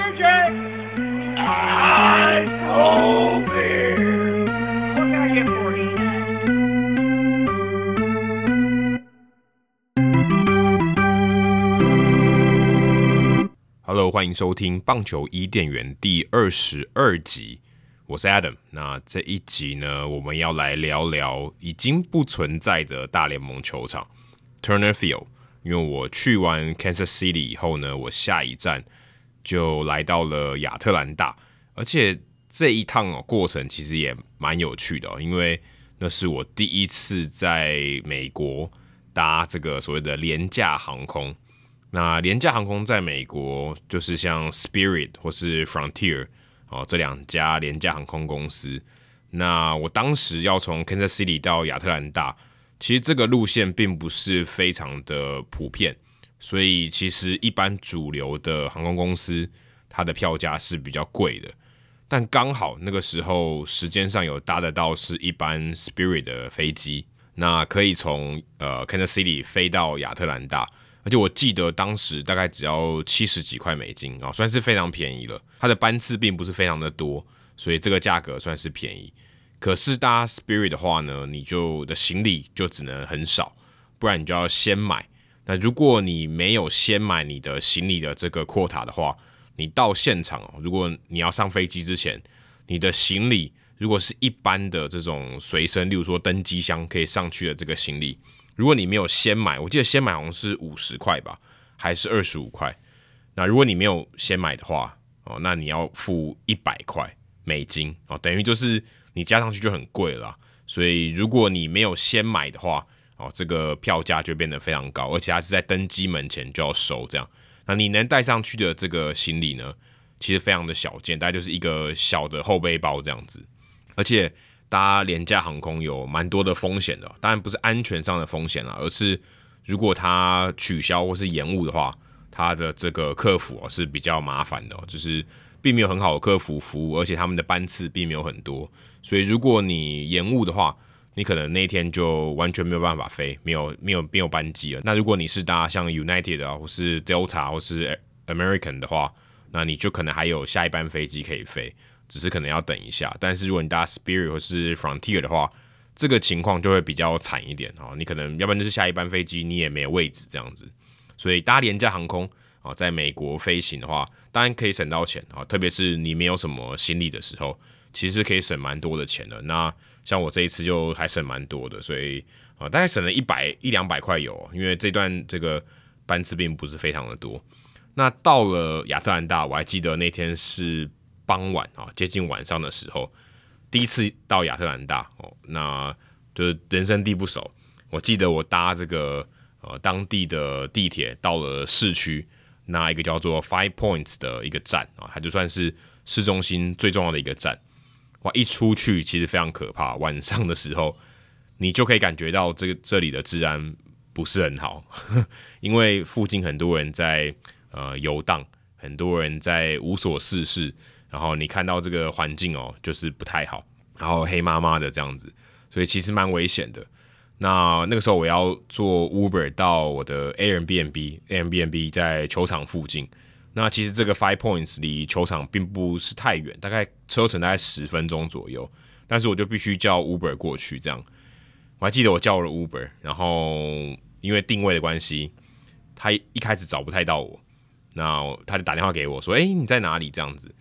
I told beer. What can I get for you? Hello，欢迎收听棒球伊甸园第二十二集，我是 Adam。那这一集呢，我们要来聊聊已经不存在的大联盟球场 Turner Field。因为我去完 Kansas City 以后呢，我下一站就来到了亚特兰大，而且这一趟哦过程其实也蛮有趣的哦，因为那是我第一次在美国搭这个所谓的廉价航空。那廉价航空在美国就是像 Spirit 或是 Frontier 哦，这两家廉价航空公司。那我当时要从 Kansas City 到亚特兰大，其实这个路线并不是非常的普遍，所以其实一般主流的航空公司它的票价是比较贵的。但刚好那个时候时间上有搭得到是一般 Spirit 的飞机，那可以从呃 Kansas City 飞到亚特兰大。而且我记得当时大概只要七十几块美金啊，算是非常便宜了。它的班次并不是非常的多，所以这个价格算是便宜。可是搭 Spirit 的话呢，你就的行李就只能很少，不然你就要先买。那如果你没有先买你的行李的这个扩塔的话，你到现场哦，如果你要上飞机之前，你的行李如果是一般的这种随身，例如说登机箱可以上去的这个行李。如果你没有先买，我记得先买好像是五十块吧，还是二十五块？那如果你没有先买的话，哦，那你要付一百块美金哦，等于就是你加上去就很贵了。所以如果你没有先买的话，哦，这个票价就变得非常高，而且它是在登机门前就要收这样。那你能带上去的这个行李呢，其实非常的小件，大概就是一个小的后背包这样子，而且。搭廉价航空有蛮多的风险的，当然不是安全上的风险啦，而是如果它取消或是延误的话，它的这个客服是比较麻烦的，就是并没有很好的客服服务，而且他们的班次并没有很多，所以如果你延误的话，你可能那天就完全没有办法飞，没有没有没有班机了。那如果你是搭像 United 啊，或是 Delta 或是 American 的话，那你就可能还有下一班飞机可以飞。只是可能要等一下，但是如果你搭 Spirit 或是 Frontier 的话，这个情况就会比较惨一点哈。你可能要不然就是下一班飞机你也没有位置这样子，所以搭廉价航空啊，在美国飞行的话，当然可以省到钱啊，特别是你没有什么行李的时候，其实可以省蛮多的钱的。那像我这一次就还省蛮多的，所以啊，大概省了一百一两百块油，因为这段这个班次并不是非常的多。那到了亚特兰大，我还记得那天是。傍晚啊，接近晚上的时候，第一次到亚特兰大哦，那就是人生地不熟。我记得我搭这个呃当地的地铁到了市区，那一个叫做 Five Points 的一个站啊，它就算是市中心最重要的一个站。哇，一出去其实非常可怕，晚上的时候你就可以感觉到这个这里的治安不是很好，因为附近很多人在呃游荡，很多人在无所事事。然后你看到这个环境哦，就是不太好，然后黑麻麻的这样子，所以其实蛮危险的。那那个时候我要坐 Uber 到我的 Airbnb，Airbnb 在球场附近。那其实这个 Five Points 离球场并不是太远，大概车程大概十分钟左右。但是我就必须叫 Uber 过去，这样。我还记得我叫了 Uber，然后因为定位的关系，他一开始找不太到我，那他就打电话给我说：“诶，你在哪里？”这样子。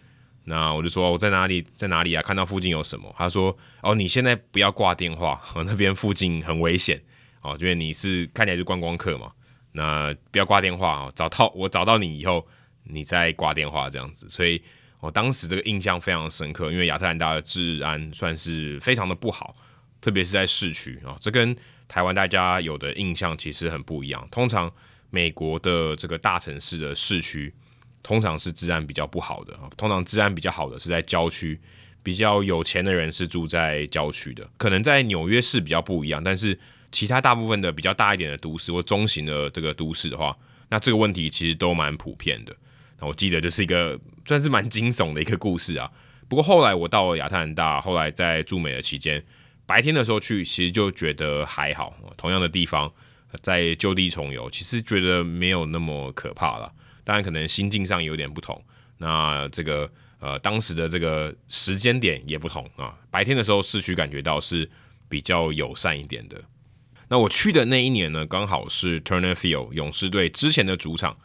那我就说我在哪里，在哪里啊？看到附近有什么？他说：“哦，你现在不要挂电话，那边附近很危险哦，因为你是看起来是观光客嘛。那不要挂电话哦，找到我找到你以后，你再挂电话这样子。所以我当时这个印象非常深刻，因为亚特兰大的治安算是非常的不好，特别是在市区啊。这跟台湾大家有的印象其实很不一样。通常美国的这个大城市的市区。通常是治安比较不好的，通常治安比较好的是在郊区，比较有钱的人是住在郊区的。可能在纽约市比较不一样，但是其他大部分的比较大一点的都市或中型的这个都市的话，那这个问题其实都蛮普遍的。那我记得这是一个算是蛮惊悚的一个故事啊。不过后来我到了亚特兰大，后来在驻美的期间，白天的时候去，其实就觉得还好。同样的地方，在就地重游，其实觉得没有那么可怕了。当然，可能心境上有点不同。那这个呃当时的这个时间点也不同啊，白天的时候市区感觉到是比较友善一点的。那我去的那一年呢，刚好是 Turner Field 勇士队之前的主场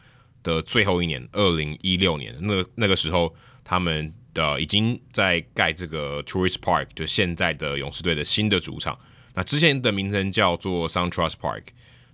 的最后一年，二零一六年。那那个时候，他们的已经在盖这个 tourist Park，就现在的勇士队的新的主场。那之前的名称叫做 SunTrust Park。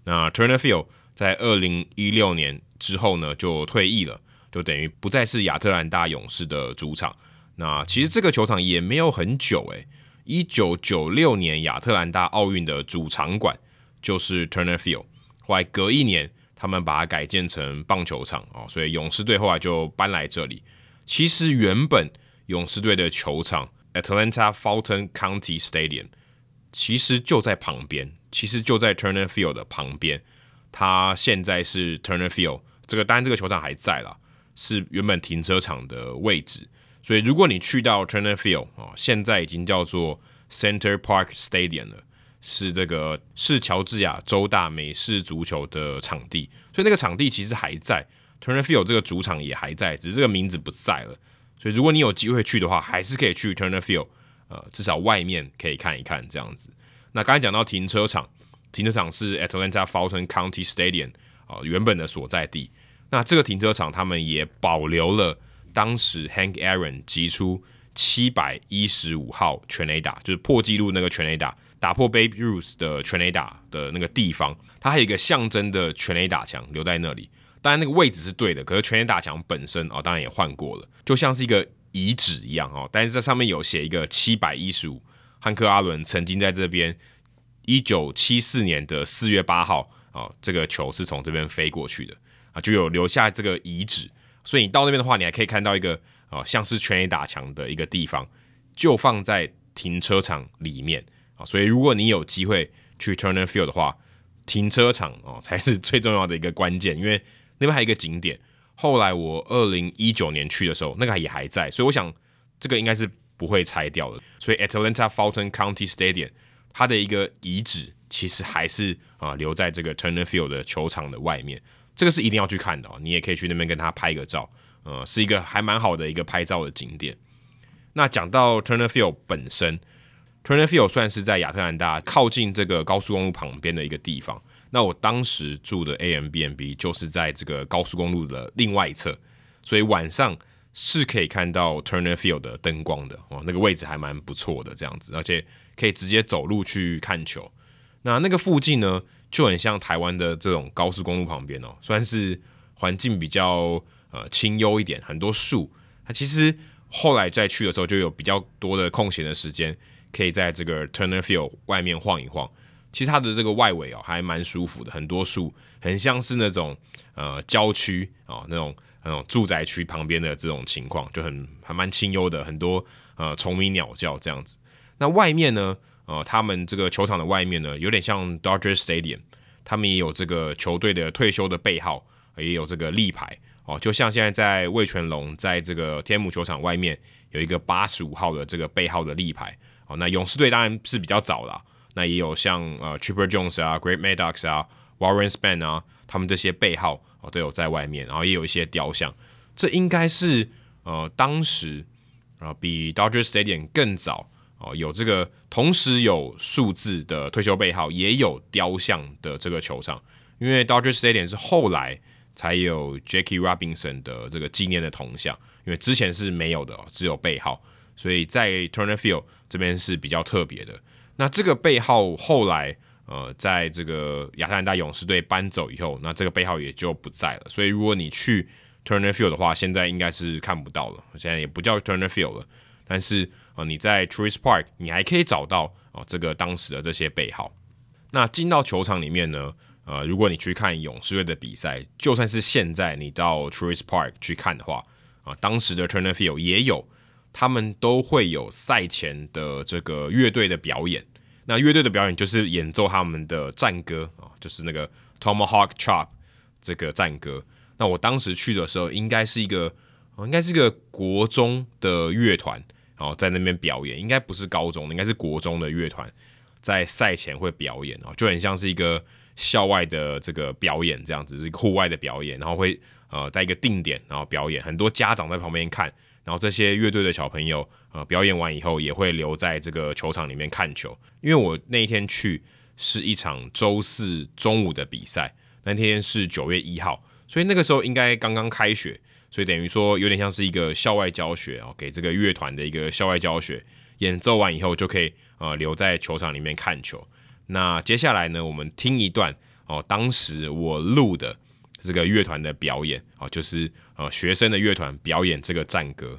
那 Turner Field 在二零一六年之后呢，就退役了，就等于不再是亚特兰大勇士的主场。那其实这个球场也没有很久诶、欸。一九九六年亚特兰大奥运的主场馆就是 Turner Field，后来隔一年他们把它改建成棒球场哦，所以勇士队后来就搬来这里。其实原本勇士队的球场 Atlanta Fulton County Stadium 其实就在旁边，其实就在 Turner Field 的旁边。它现在是 Turner Field 这个，当然这个球场还在啦，是原本停车场的位置。所以，如果你去到 Turner Field 啊，现在已经叫做 Center Park Stadium 了，是这个是乔治亚州大美式足球的场地。所以那个场地其实还在，Turner Field 这个主场也还在，只是这个名字不在了。所以，如果你有机会去的话，还是可以去 Turner Field，呃，至少外面可以看一看这样子。那刚才讲到停车场，停车场是 Atlanta Fulton County Stadium 啊，原本的所在地。那这个停车场他们也保留了。当时 Hank Aaron 击出七百一十五号全垒打，就是破纪录那个全垒打，打破 Babe Ruth 的全垒打的那个地方，它还有一个象征的全垒打墙留在那里。当然那个位置是对的，可是全垒打墙本身哦，当然也换过了，就像是一个遗址一样哦。但是这上面有写一个 七百一十五，汉克阿伦曾经在这边一九七四年的四月八号哦，这个球是从这边飞过去的啊，就有留下这个遗址。所以你到那边的话，你还可以看到一个啊、呃，像是全垒打墙的一个地方，就放在停车场里面啊。所以如果你有机会去 Turner Field 的话，停车场哦、才是最重要的一个关键，因为那边还有一个景点。后来我二零一九年去的时候，那个也还在，所以我想这个应该是不会拆掉的。所以 Atlanta Fulton County Stadium 它的一个遗址其实还是啊、留在这个 Turner Field 的球场的外面。这个是一定要去看的哦，你也可以去那边跟他拍个照，呃，是一个还蛮好的一个拍照的景点。那讲到 Turner Field 本身，Turner Field 算是在亚特兰大靠近这个高速公路旁边的一个地方。那我当时住的 Airbnb 就是在这个高速公路的另外一侧，所以晚上是可以看到 Turner Field 的灯光的哦，那个位置还蛮不错的，这样子，而且可以直接走路去看球。那那个附近呢，就很像台湾的这种高速公路旁边哦，算是环境比较呃清幽一点，很多树。它其实后来再去的时候，就有比较多的空闲的时间，可以在这个 Turner Field 外面晃一晃。其实它的这个外围哦，还蛮舒服的，很多树，很像是那种呃郊区哦，那种那种住宅区旁边的这种情况，就很还蛮清幽的，很多呃虫鸣鸟叫这样子。那外面呢？呃，他们这个球场的外面呢，有点像 Dodger Stadium，他们也有这个球队的退休的背号，也有这个立牌哦，就像现在在味全龙在这个天母球场外面有一个八十五号的这个背号的立牌哦。那勇士队当然是比较早啦，那也有像呃 Chipper Jones 啊、，Great Maddux 啊、Warren Spahn 啊，他们这些背号哦都有在外面，然后也有一些雕像，这应该是呃当时啊、比 Dodger Stadium 更早。哦，有这个同时有数字的退休背号，也有雕像的这个球场，因为 Dodger Stadium 是后来才有 Jackie Robinson 的这个纪念的铜像，因为之前是没有的，只有背号，所以在 Turner Field 这边是比较特别的。那这个背号后来呃，在这个亚特兰大勇士队搬走以后，那这个背号也就不在了。所以如果你去 Turner Field 的话，现在应该是看不到了，现在也不叫 Turner Field 了，但是。啊，你在 Truist Park，你还可以找到哦，这个当时的这些背号。那进到球场里面呢，呃，如果你去看勇士队的比赛，就算是现在你到 Truist Park 去看的话，啊，当时的 Turner Field 也有，他们都会有赛前的这个乐队的表演。那乐队的表演就是演奏他们的战歌啊，就是那个 Tomahawk Chop 这个战歌。那我当时去的时候，应该是一个，应该是一个国中的乐团。然后，在那边表演，应该不是高中的，应该是国中的乐团，在赛前会表演啊，就很像是一个校外的这个表演，这样子是一个户外的表演，然后会呃在一个定点然后表演，很多家长在旁边看，然后这些乐队的小朋友呃表演完以后也会留在这个球场里面看球。因为我那一天去是一场周四中午的比赛，那天是九月一号，所以那个时候应该刚刚开学，所以等于说有点像是一个校外教学哦，给这个乐团的一个校外教学，演奏完以后就可以呃留在球场里面看球。那接下来呢，我们听一段哦，当时我录的这个乐团的表演啊，就是呃学生的乐团表演这个战歌。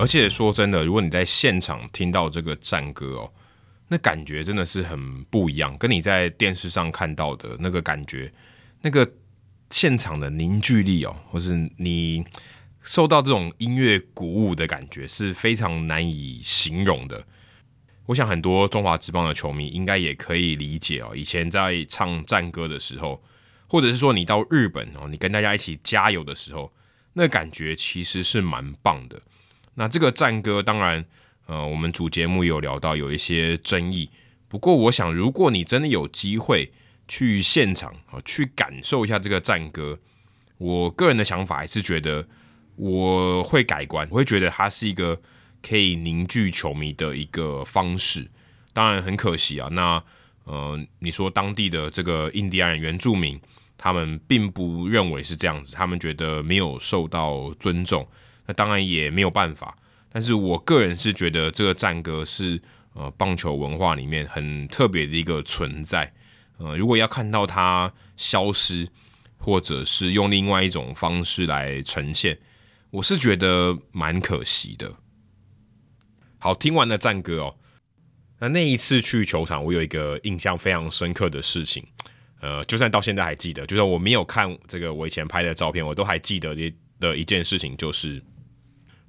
而且说真的，如果你在现场听到这个战歌哦，那感觉真的是很不一样，跟你在电视上看到的那个感觉，那个现场的凝聚力哦，或是你受到这种音乐鼓舞的感觉，是非常难以形容的。我想很多中华职棒的球迷应该也可以理解哦，以前在唱战歌的时候，或者是说你到日本哦，你跟大家一起加油的时候，那感觉其实是蛮棒的。那这个战歌当然，呃，我们主节目有聊到有一些争议。不过，我想如果你真的有机会去现场啊，去感受一下这个战歌，我个人的想法还是觉得我会改观，我会觉得它是一个可以凝聚球迷的一个方式。当然很可惜啊，那呃，你说当地的这个印第安人原住民，他们并不认为是这样子，他们觉得没有受到尊重。那当然也没有办法，但是我个人是觉得这个战歌是呃棒球文化里面很特别的一个存在。呃，如果要看到它消失，或者是用另外一种方式来呈现，我是觉得蛮可惜的。好，听完了战歌哦，那那一次去球场，我有一个印象非常深刻的事情，呃，就算到现在还记得，就算我没有看这个我以前拍的照片，我都还记得这的一件事情就是。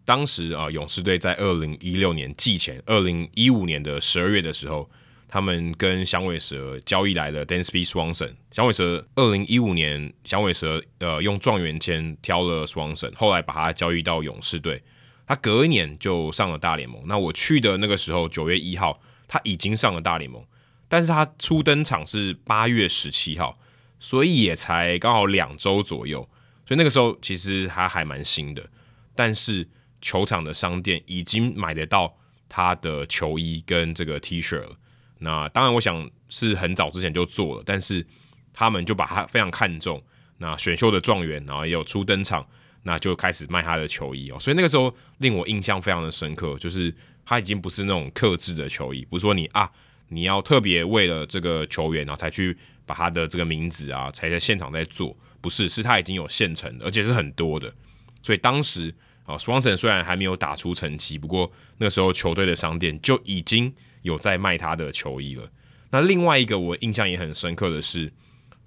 当时啊，勇士队在二零一六年季前，二零一五年的十二月的时候，他们跟响尾蛇交易来了 Dansby Swanson。响尾蛇二零一五年，响尾蛇呃用状元签挑了 Swanson，后来把他交易到勇士队。他隔一年就上了大联盟。那我去的那个时候，九月一号，他已经上了大联盟，但是他初登场是八月十七号，所以也才刚好两周左右。所以那个时候其实他还蛮新的，但是。球场的商店已经买得到他的球衣跟这个 T 恤了。那当然，我想是很早之前就做了，但是他们就把他非常看重。那选秀的状元，然后也有初登场，那就开始卖他的球衣哦。所以那个时候令我印象非常的深刻，就是他已经不是那种克制的球衣，不是说你啊你要特别为了这个球员然后才去把他的这个名字啊才在现场在做，不是，是他已经有现成的，而且是很多的。所以当时。啊，Swanson 虽然还没有打出成绩，不过那时候球队的商店就已经有在卖他的球衣了。那另外一个我印象也很深刻的是，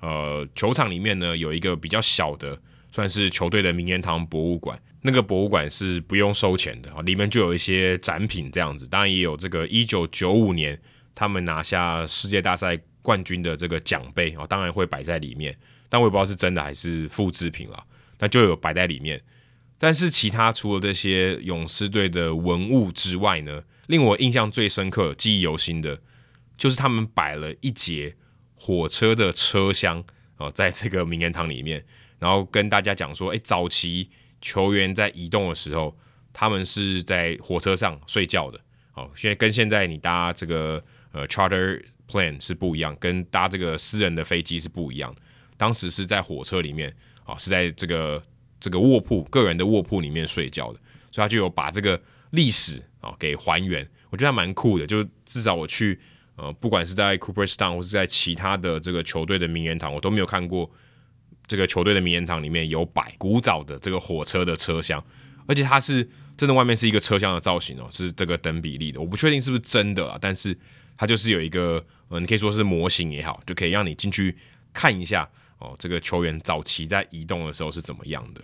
呃，球场里面呢有一个比较小的，算是球队的名人堂博物馆。那个博物馆是不用收钱的啊，里面就有一些展品这样子，当然也有这个一九九五年他们拿下世界大赛冠军的这个奖杯啊，当然会摆在里面，但我也不知道是真的还是复制品了，那就有摆在里面。但是其他除了这些勇士队的文物之外呢，令我印象最深刻、记忆犹新的，就是他们摆了一节火车的车厢哦，在这个名人堂里面，然后跟大家讲说，诶，早期球员在移动的时候，他们是在火车上睡觉的。哦，现在跟现在你搭这个呃 charter plane 是不一样，跟搭这个私人的飞机是不一样。当时是在火车里面啊，是在这个。这个卧铺，个人的卧铺里面睡觉的，所以他就有把这个历史啊给还原，我觉得还蛮酷的。就至少我去呃，不管是在 Cooperstown 或是在其他的这个球队的名人堂，我都没有看过这个球队的名人堂里面有摆古早的这个火车的车厢，而且它是真的外面是一个车厢的造型哦，是这个等比例的。我不确定是不是真的啊，但是它就是有一个呃，你可以说是模型也好，就可以让你进去看一下。哦，这个球员早期在移动的时候是怎么样的？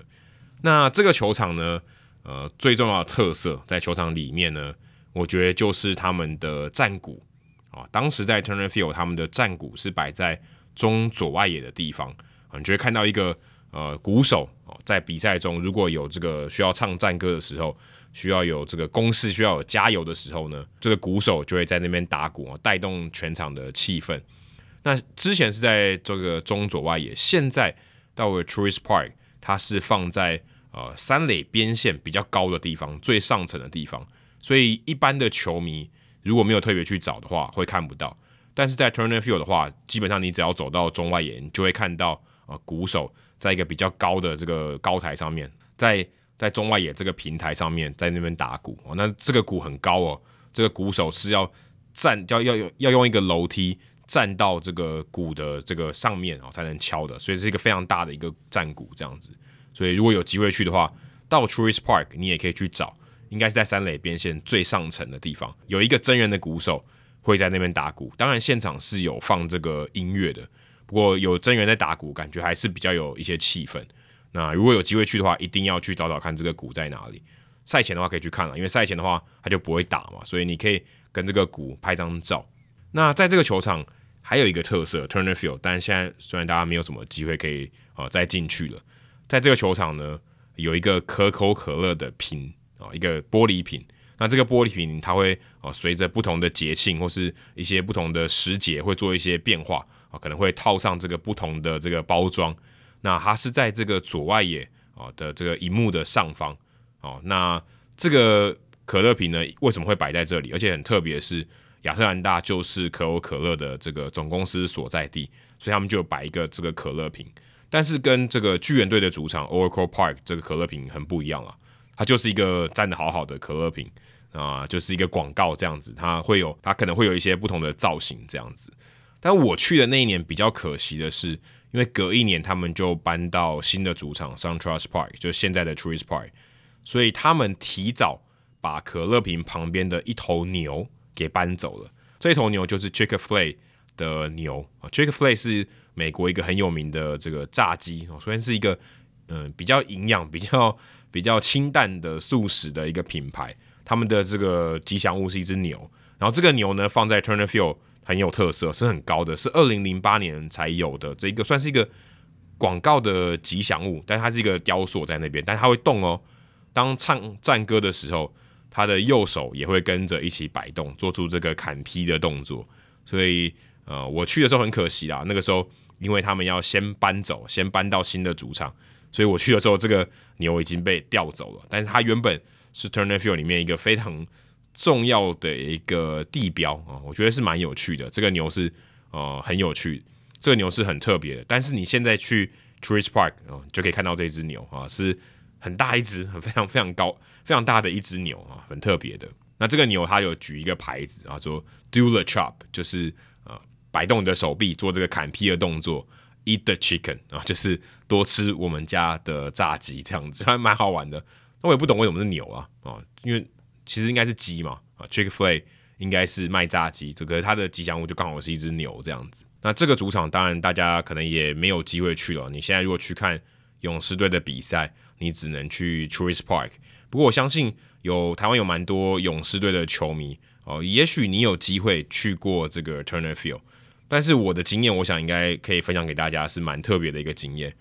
那这个球场呢，呃，最重要的特色在球场里面呢，我觉得就是他们的战鼓啊。当时在 Turner Field，他们的战鼓是摆在中左外野的地方啊，你就会看到一个呃鼓手哦，在比赛中如果有这个需要唱战歌的时候，需要有这个攻势，需要有加油的时候呢，这个鼓手就会在那边打鼓啊，带动全场的气氛。那之前是在这个中左外野，现在到了 Truist Park，它是放在呃三垒边线比较高的地方，最上层的地方，所以一般的球迷如果没有特别去找的话，会看不到。但是在 Turner Field 的话，基本上你只要走到中外野，你就会看到啊、呃、鼓手在一个比较高的这个高台上面，在在中外野这个平台上面，在那边打鼓哦。那这个鼓很高哦，这个鼓手是要站，要要要要用一个楼梯站到这个鼓的这个上面哦，才能敲的。所以是一个非常大的一个战鼓这样子。所以如果有机会去的话，到 Truist Park 你也可以去找，应该是在三垒边线最上层的地方，有一个真人的鼓手会在那边打鼓。当然现场是有放这个音乐的，不过有真人在打鼓，感觉还是比较有一些气氛。那如果有机会去的话，一定要去找找看这个鼓在哪里。赛前的话可以去看了，因为赛前的话它就不会打嘛，所以你可以跟这个鼓拍张照。那在这个球场还有一个特色，Turner Field，但现在虽然大家没有什么机会可以啊、呃、再进去了，在这个球场呢有一个可口可乐的瓶啊、一个玻璃瓶。那这个玻璃瓶它会啊随着不同的节庆或是一些不同的时节会做一些变化啊、可能会套上这个不同的这个包装。那它是在这个左外野啊的这个荧幕的上方哦。那这个可乐瓶呢，为什么会摆在这里？而且很特别是，亚特兰大就是可口可乐的这个总公司所在地，所以他们就摆一个这个可乐瓶。但是跟这个巨人队的主场 Oracle Park 这个可乐瓶很不一样啊，它就是一个站得好好的可乐瓶啊，就是一个广告这样子。它会有，它可能会有一些不同的造型这样子。但我去的那一年比较可惜的是。因为隔一年他们就搬到新的主场 SunTrust Park，就是现在的 Truist Park，所以他们提早把可乐瓶旁边的一头牛给搬走了。这头牛就是 Chick-fil-A 的牛啊，Chick-fil-A 是美国一个很有名的这个炸鸡哦，虽然是一个嗯、比较营养、比较比较清淡的素食的一个品牌，他们的这个吉祥物是一只牛，然后这个牛呢放在 Turner Field。很有特色，是很高的，是二零零八年才有的，这一个算是一个广告的吉祥物，但它是一个雕塑在那边，但它会动哦。当唱战歌的时候，它的右手也会跟着一起摆动，做出这个砍劈的动作。所以，呃，我去的时候很可惜啦，那个时候因为他们要先搬走，先搬到新的主场，所以我去的时候，这个牛已经被调走了。但是它原本是 Turner Field 里面一个非常重要的一个地标啊，我觉得是蛮有趣的。这个牛是呃很有趣，这个牛是很特别的。但是你现在去 Truist Park 啊，就可以看到这只牛啊，是很大一只，很 非常非常高、非常大的一只牛啊，很特别的。那这个牛它有举一个牌子啊，说 Do the chop，就是呃摆动你的手臂做这个砍劈的动作，Eat the chicken 啊，就是多吃我们家的炸鸡这样子，还蛮好玩的。那我也不懂为什么是牛啊啊，因为。其实应该是鸡嘛，啊，Chick Flay 应该是卖炸鸡，这个它的吉祥物就刚好是一只牛这样子。那这个主场当然大家可能也没有机会去了。你现在如果去看勇士队的比赛，你只能去 Truist Park。不过我相信有台湾有蛮多勇士队的球迷哦，也许你有机会去过这个 Turner Field。但是我的经验，我想应该可以分享给大家，是蛮特别的一个经验。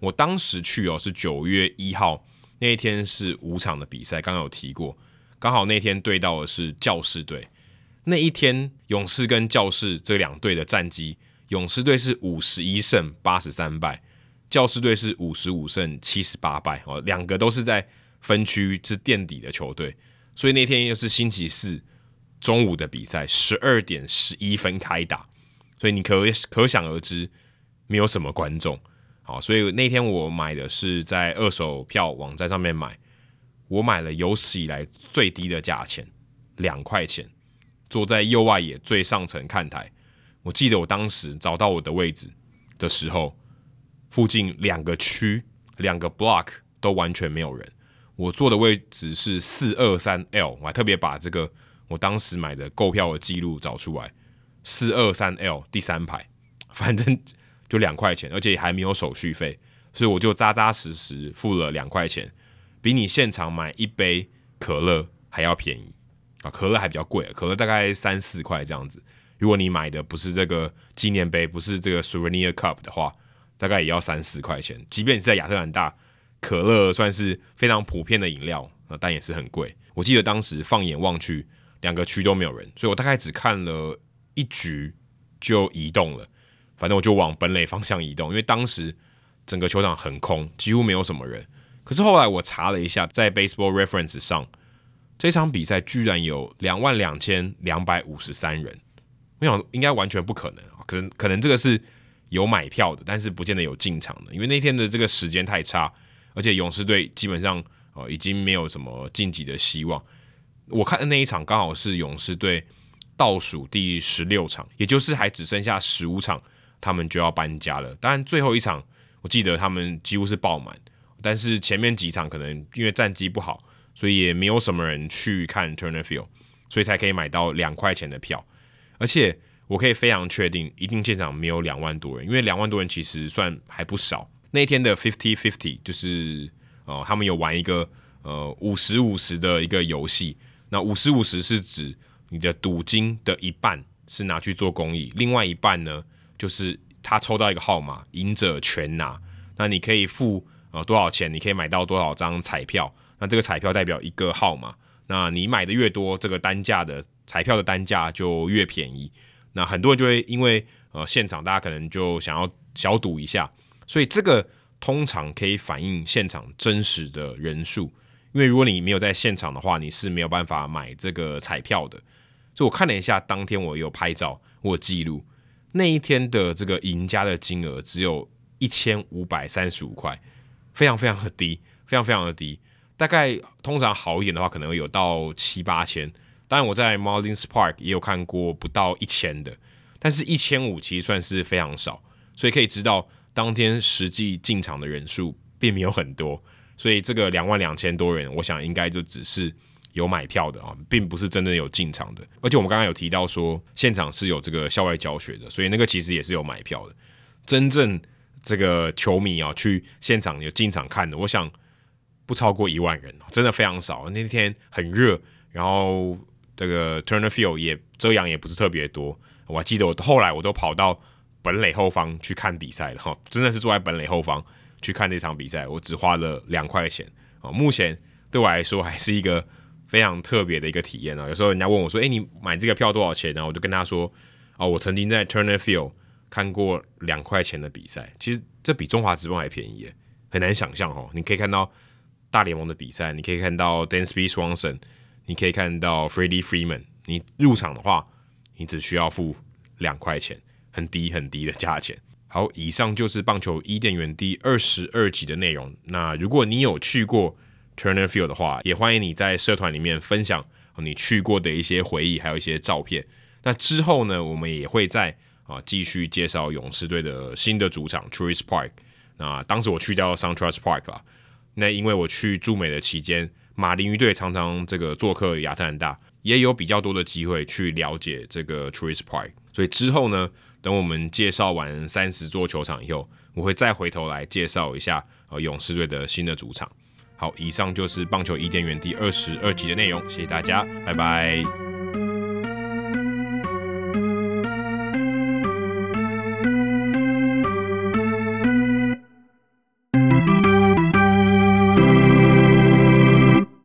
我当时去哦是九月一号那一天是五场的比赛，刚刚有提过。刚好那天对到的是教士队，那一天勇士跟教士这两队的战绩，勇士队是五十一胜八十三败，教士队是五十五胜七十八败哦，两个都是在分区是垫底的球队，所以那天又是星期四中午的比赛，十二点十一分开打，所以你可可想而知没有什么观众，好，所以那天我买的是在二手票网站上面买。我买了有史以来最低的价钱，两块钱，坐在右外野最上层看台。我记得我当时找到我的位置的时候，附近两个区、两个 block 都完全没有人。我坐的位置是四二三 L，我还特别把这个我当时买的购票的记录找出来，四二三 L 第三排，反正就两块钱，而且还没有手续费。所以我就扎扎实实付了两块钱，比你现场买一杯可乐还要便宜啊！可乐还比较贵，可乐大概三四块这样子。如果你买的不是这个纪念杯，不是这个 souvenir cup 的话，大概也要三四块钱。即便你是在亚特兰大，可乐算是非常普遍的饮料，但也是很贵。我记得当时放眼望去，两个区都没有人，所以我大概只看了一局就移动了。反正我就往本垒方向移动，因为当时整个球场很空，几乎没有什么人。可是后来我查了一下，在 Baseball Reference 上，这场比赛居然有两万两千两百五十三人。我想应该完全不可能，可能可能这个是有买票的，但是不见得有进场的，因为那天的这个时间太差，而且勇士队基本上哦已经没有什么晋级的希望。我看的那一场刚好是勇士队倒数第十六场，也就是还只剩下十五场，他们就要搬家了。当然最后一场我记得他们几乎是爆满，但是前面几场可能因为战绩不好，所以也没有什么人去看 Turner Field，所以才可以买到两块钱的票。而且我可以非常确定，一定现场没有两万多人，因为两万多人其实算还不少。那天的 fifty fifty 就是呃，他们有玩一个呃五十五十的一个游戏。那五十五十是指你的赌金的一半是拿去做公益，另外一半呢就是他抽到一个号码，赢者全拿。那你可以付呃多少钱，你可以买到多少张彩票。那这个彩票代表一个号码，那你买的越多，这个单价的。彩票的单价就越便宜，那很多人就会因为呃现场大家可能就想要小赌一下，所以这个通常可以反映现场真实的人数，因为如果你没有在现场的话，你是没有办法买这个彩票的。所以我看了一下，当天我有拍照，我记录那一天的这个赢家的金额只有一千五百三十五块，非常非常的低，非常非常的低。大概通常好一点的话，可能会有到七八千。当然，我在 Marlins Park 也有看过不到一千的，但是一千五其实算是非常少，所以可以知道当天实际进场的人数并没有很多，所以这个两万两千多人，我想应该就只是有买票的啊，并不是真正有进场的。而且我们刚刚有提到说，现场是有这个校外教学的，所以那个其实也是有买票的。真正这个球迷啊，去现场有进场看的，我想不超过一万人，真的非常少。那天很热，然后。这个 Turner Field 也遮阳也不是特别多，我还记得我后来我都跑到本垒后方去看比赛了哈，真的是坐在本垒后方去看这场比赛，我只花了两块钱啊，目前对我来说还是一个非常特别的一个体验啊。有时候人家问我说：“诶，你买这个票多少钱呢？”我就跟他说：“哦，我曾经在 Turner Field 看过两块钱的比赛，其实这比中华职棒还便宜，很难想象哦。你可以看到大联盟的比赛，你可以看到 Dansby Swanson。你可以看到 Freddie Freeman，你入场的话，你只需要付两块钱，很低很低的价钱。好，以上就是棒球伊甸园第二十二集的内容。那如果你有去过 Turner Field 的话，也欢迎你在社团里面分享你去过的一些回忆，还有一些照片。那之后呢，我们也会再啊继续介绍勇士队的新的主场 Truist Park。那当时我去掉 SunTrust Park 了，那因为我去驻美的期间。马林鱼队常常这个做客亚特兰大，也有比较多的机会去了解这个 Trespire。所以之后呢，等我们介绍完三十座球场以后，我会再回头来介绍一下呃勇士队的新的主场。好，以上就是棒球伊甸园第二十二集的内容，谢谢大家，拜拜。